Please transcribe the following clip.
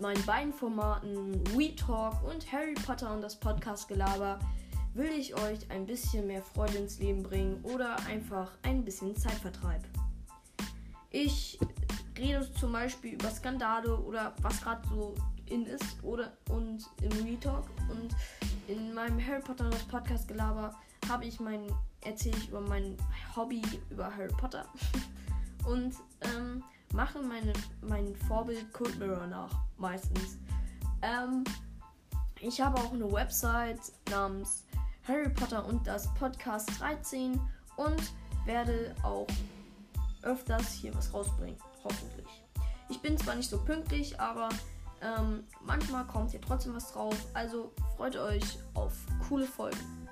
Meinen beiden Formaten We Talk und Harry Potter und das Podcast Gelaber will ich euch ein bisschen mehr Freude ins Leben bringen oder einfach ein bisschen Zeitvertreib. Ich rede zum Beispiel über Skandale oder was gerade so in ist oder und im Retalk und in meinem Harry Potter und das Podcast Gelaber habe ich mein erzähle ich über mein Hobby über Harry Potter und mache meine, mein Vorbild Cold Mirror nach, meistens. Ähm, ich habe auch eine Website namens Harry Potter und das Podcast 13 und werde auch öfters hier was rausbringen, hoffentlich. Ich bin zwar nicht so pünktlich, aber ähm, manchmal kommt hier trotzdem was drauf, also freut euch auf coole Folgen.